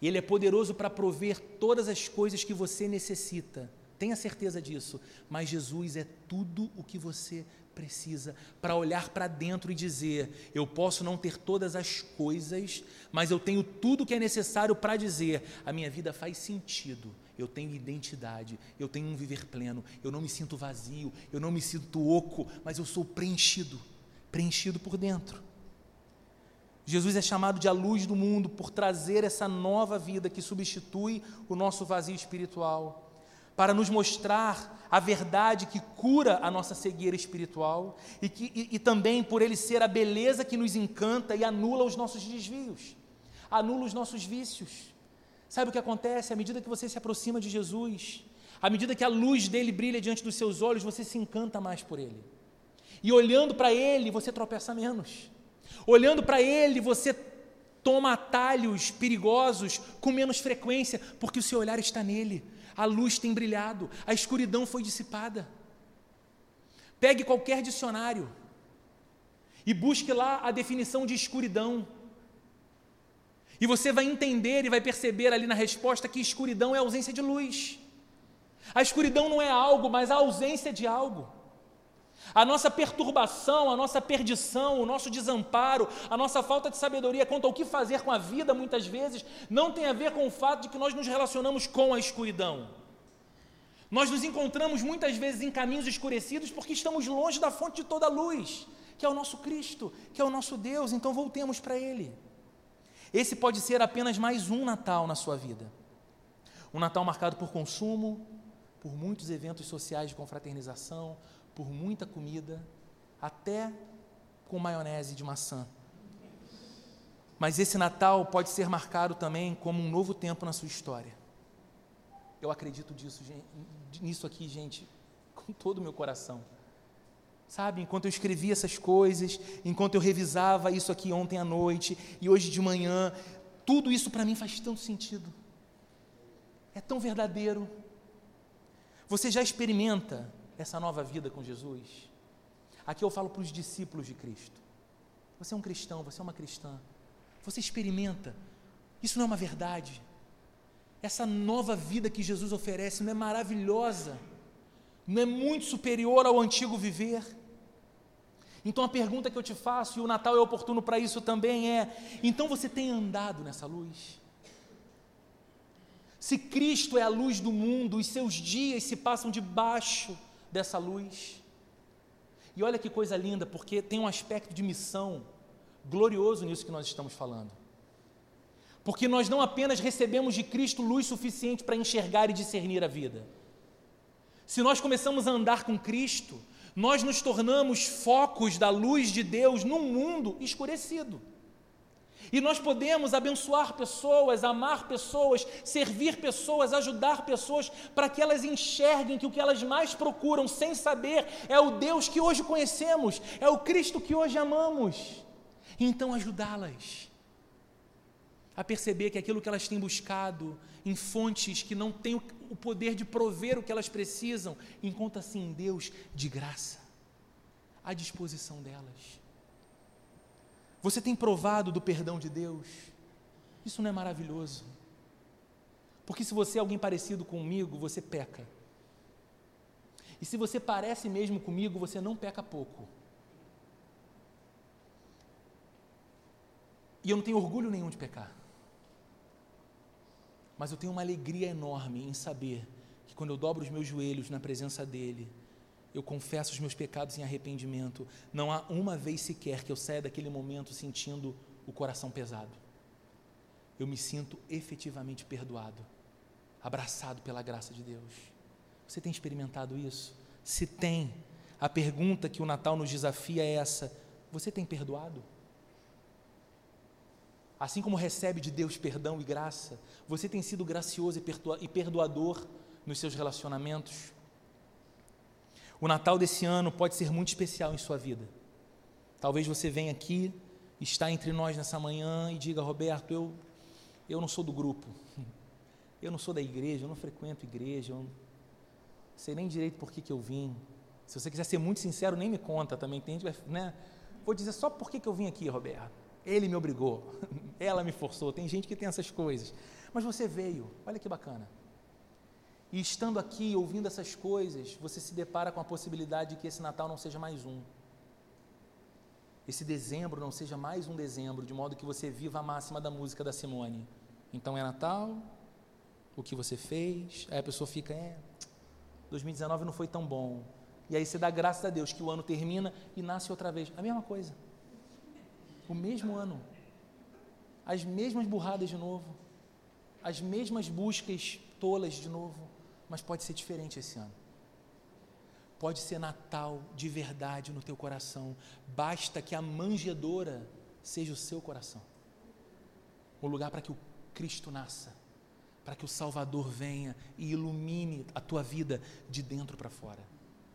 E Ele é poderoso para prover todas as coisas que você necessita. Tenha certeza disso. Mas Jesus é tudo o que você precisa para olhar para dentro e dizer: eu posso não ter todas as coisas, mas eu tenho tudo que é necessário para dizer: a minha vida faz sentido, eu tenho identidade, eu tenho um viver pleno, eu não me sinto vazio, eu não me sinto oco, mas eu sou preenchido preenchido por dentro. Jesus é chamado de a luz do mundo por trazer essa nova vida que substitui o nosso vazio espiritual para nos mostrar a verdade que cura a nossa cegueira espiritual e, que, e, e, também por ele ser a beleza que nos encanta e anula os nossos desvios, anula os nossos vícios. Sabe o que acontece? À medida que você se aproxima de Jesus, à medida que a luz dele brilha diante dos seus olhos, você se encanta mais por ele. E olhando para ele, você tropeça menos. Olhando para ele, você toma atalhos perigosos com menos frequência, porque o seu olhar está nele a luz tem brilhado, a escuridão foi dissipada. Pegue qualquer dicionário e busque lá a definição de escuridão. E você vai entender e vai perceber ali na resposta que escuridão é ausência de luz. A escuridão não é algo, mas a ausência de algo. A nossa perturbação, a nossa perdição, o nosso desamparo, a nossa falta de sabedoria quanto ao que fazer com a vida, muitas vezes, não tem a ver com o fato de que nós nos relacionamos com a escuridão. Nós nos encontramos muitas vezes em caminhos escurecidos porque estamos longe da fonte de toda luz, que é o nosso Cristo, que é o nosso Deus, então voltemos para Ele. Esse pode ser apenas mais um Natal na sua vida. Um Natal marcado por consumo, por muitos eventos sociais de confraternização, por muita comida, até com maionese de maçã. Mas esse Natal pode ser marcado também como um novo tempo na sua história. Eu acredito disso, nisso aqui, gente, com todo o meu coração. Sabe, enquanto eu escrevia essas coisas, enquanto eu revisava isso aqui ontem à noite e hoje de manhã, tudo isso para mim faz tanto sentido. É tão verdadeiro. Você já experimenta essa nova vida com Jesus? Aqui eu falo para os discípulos de Cristo. Você é um cristão, você é uma cristã. Você experimenta. Isso não é uma verdade. Essa nova vida que Jesus oferece não é maravilhosa? Não é muito superior ao antigo viver? Então a pergunta que eu te faço, e o Natal é oportuno para isso também, é: então você tem andado nessa luz? Se Cristo é a luz do mundo, os seus dias se passam debaixo dessa luz. E olha que coisa linda, porque tem um aspecto de missão glorioso nisso que nós estamos falando. Porque nós não apenas recebemos de Cristo luz suficiente para enxergar e discernir a vida. Se nós começamos a andar com Cristo, nós nos tornamos focos da luz de Deus num mundo escurecido. E nós podemos abençoar pessoas, amar pessoas, servir pessoas, ajudar pessoas, para que elas enxerguem que o que elas mais procuram, sem saber, é o Deus que hoje conhecemos, é o Cristo que hoje amamos e então ajudá-las a perceber que aquilo que elas têm buscado em fontes que não têm o poder de prover o que elas precisam, encontra-se em Deus de graça, à disposição delas. Você tem provado do perdão de Deus? Isso não é maravilhoso? Porque se você é alguém parecido comigo, você peca. E se você parece mesmo comigo, você não peca pouco. E eu não tenho orgulho nenhum de pecar. Mas eu tenho uma alegria enorme em saber que quando eu dobro os meus joelhos na presença dEle, eu confesso os meus pecados em arrependimento, não há uma vez sequer que eu saia daquele momento sentindo o coração pesado. Eu me sinto efetivamente perdoado, abraçado pela graça de Deus. Você tem experimentado isso? Se tem, a pergunta que o Natal nos desafia é essa: você tem perdoado? Assim como recebe de Deus perdão e graça, você tem sido gracioso e perdoador nos seus relacionamentos. O Natal desse ano pode ser muito especial em sua vida. Talvez você venha aqui, está entre nós nessa manhã e diga: Roberto, eu, eu não sou do grupo, eu não sou da igreja, eu não frequento igreja, eu não sei nem direito por que, que eu vim. Se você quiser ser muito sincero, nem me conta também. Tem gente, né? Vou dizer só por que, que eu vim aqui, Roberto. Ele me obrigou, ela me forçou. Tem gente que tem essas coisas. Mas você veio, olha que bacana. E estando aqui, ouvindo essas coisas, você se depara com a possibilidade de que esse Natal não seja mais um. Esse dezembro não seja mais um dezembro, de modo que você viva a máxima da música da Simone. Então é Natal, o que você fez, aí a pessoa fica, é, 2019 não foi tão bom. E aí você dá graças a Deus que o ano termina e nasce outra vez. A mesma coisa o mesmo ano, as mesmas burradas de novo, as mesmas buscas tolas de novo, mas pode ser diferente esse ano. Pode ser Natal de verdade no teu coração. Basta que a manjedoura seja o seu coração. O lugar para que o Cristo nasça, para que o Salvador venha e ilumine a tua vida de dentro para fora.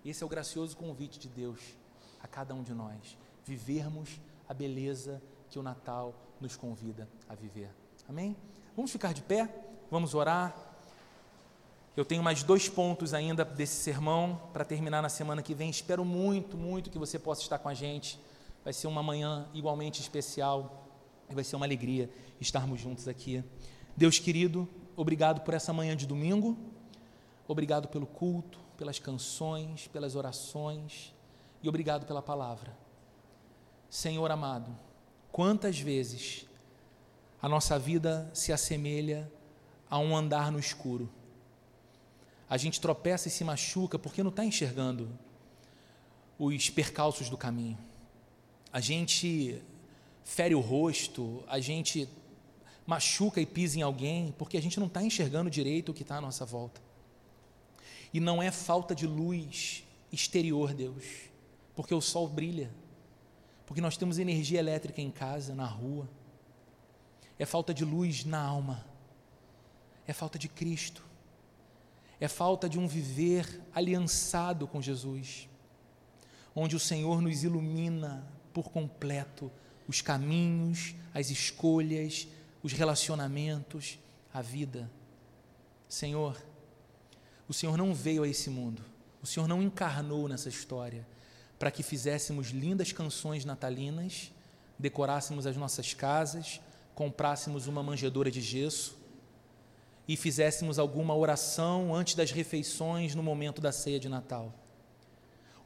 Esse é o gracioso convite de Deus a cada um de nós. Vivermos a beleza que o Natal nos convida a viver. Amém? Vamos ficar de pé, vamos orar. Eu tenho mais dois pontos ainda desse sermão para terminar na semana que vem. Espero muito, muito que você possa estar com a gente. Vai ser uma manhã igualmente especial e vai ser uma alegria estarmos juntos aqui. Deus querido, obrigado por essa manhã de domingo. Obrigado pelo culto, pelas canções, pelas orações e obrigado pela palavra. Senhor amado, quantas vezes a nossa vida se assemelha a um andar no escuro. A gente tropeça e se machuca porque não está enxergando os percalços do caminho. A gente fere o rosto, a gente machuca e pisa em alguém porque a gente não está enxergando direito o que está à nossa volta. E não é falta de luz exterior, Deus, porque o sol brilha, porque nós temos energia elétrica em casa, na rua. É falta de luz na alma, é falta de Cristo, é falta de um viver aliançado com Jesus, onde o Senhor nos ilumina por completo os caminhos, as escolhas, os relacionamentos, a vida. Senhor, o Senhor não veio a esse mundo, o Senhor não encarnou nessa história para que fizéssemos lindas canções natalinas, decorássemos as nossas casas, comprássemos uma manjedoura de gesso e fizéssemos alguma oração antes das refeições no momento da ceia de Natal.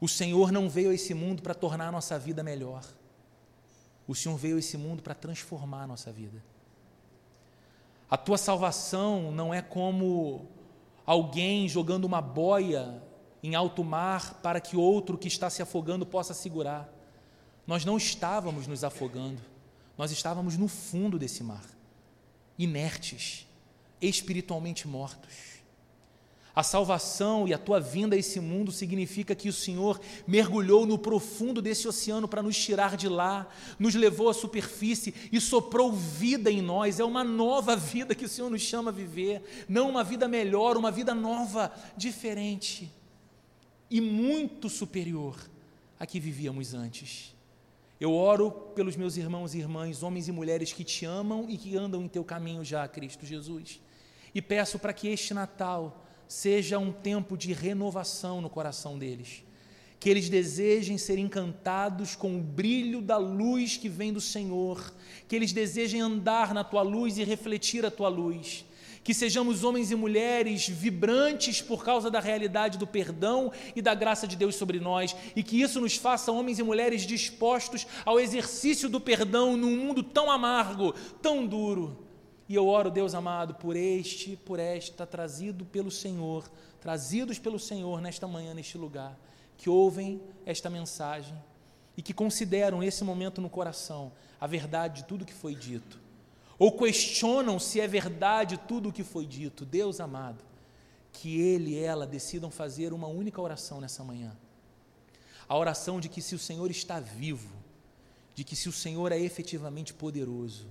O Senhor não veio a esse mundo para tornar a nossa vida melhor. O Senhor veio a esse mundo para transformar a nossa vida. A tua salvação não é como alguém jogando uma boia em alto mar para que outro que está se afogando possa segurar. Nós não estávamos nos afogando, nós estávamos no fundo desse mar, inertes, espiritualmente mortos. A salvação e a tua vinda a esse mundo significa que o Senhor mergulhou no profundo desse oceano para nos tirar de lá, nos levou à superfície e soprou vida em nós. É uma nova vida que o Senhor nos chama a viver, não uma vida melhor, uma vida nova, diferente e muito superior à que vivíamos antes. Eu oro pelos meus irmãos e irmãs, homens e mulheres que te amam e que andam em teu caminho já, Cristo Jesus. E peço para que este Natal seja um tempo de renovação no coração deles. Que eles desejem ser encantados com o brilho da luz que vem do Senhor, que eles desejem andar na tua luz e refletir a tua luz. Que sejamos homens e mulheres vibrantes por causa da realidade do perdão e da graça de Deus sobre nós, e que isso nos faça homens e mulheres dispostos ao exercício do perdão num mundo tão amargo, tão duro. E eu oro, Deus amado, por este, por esta, trazido pelo Senhor, trazidos pelo Senhor nesta manhã, neste lugar, que ouvem esta mensagem e que consideram esse momento no coração a verdade de tudo que foi dito, ou questionam se é verdade tudo o que foi dito. Deus amado, que ele e ela decidam fazer uma única oração nessa manhã. A oração de que se o Senhor está vivo, de que se o Senhor é efetivamente poderoso,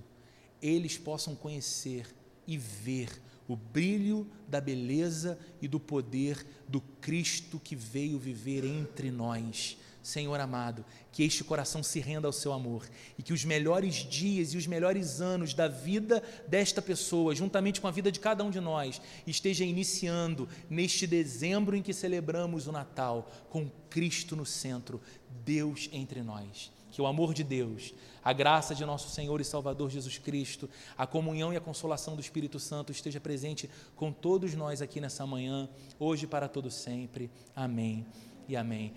eles possam conhecer e ver o brilho da beleza e do poder do Cristo que veio viver entre nós. Senhor amado, que este coração se renda ao seu amor e que os melhores dias e os melhores anos da vida desta pessoa, juntamente com a vida de cada um de nós, esteja iniciando neste dezembro em que celebramos o Natal, com Cristo no centro, Deus entre nós. Que o amor de Deus, a graça de nosso Senhor e Salvador Jesus Cristo, a comunhão e a consolação do Espírito Santo esteja presente com todos nós aqui nessa manhã, hoje para todo sempre. Amém e amém.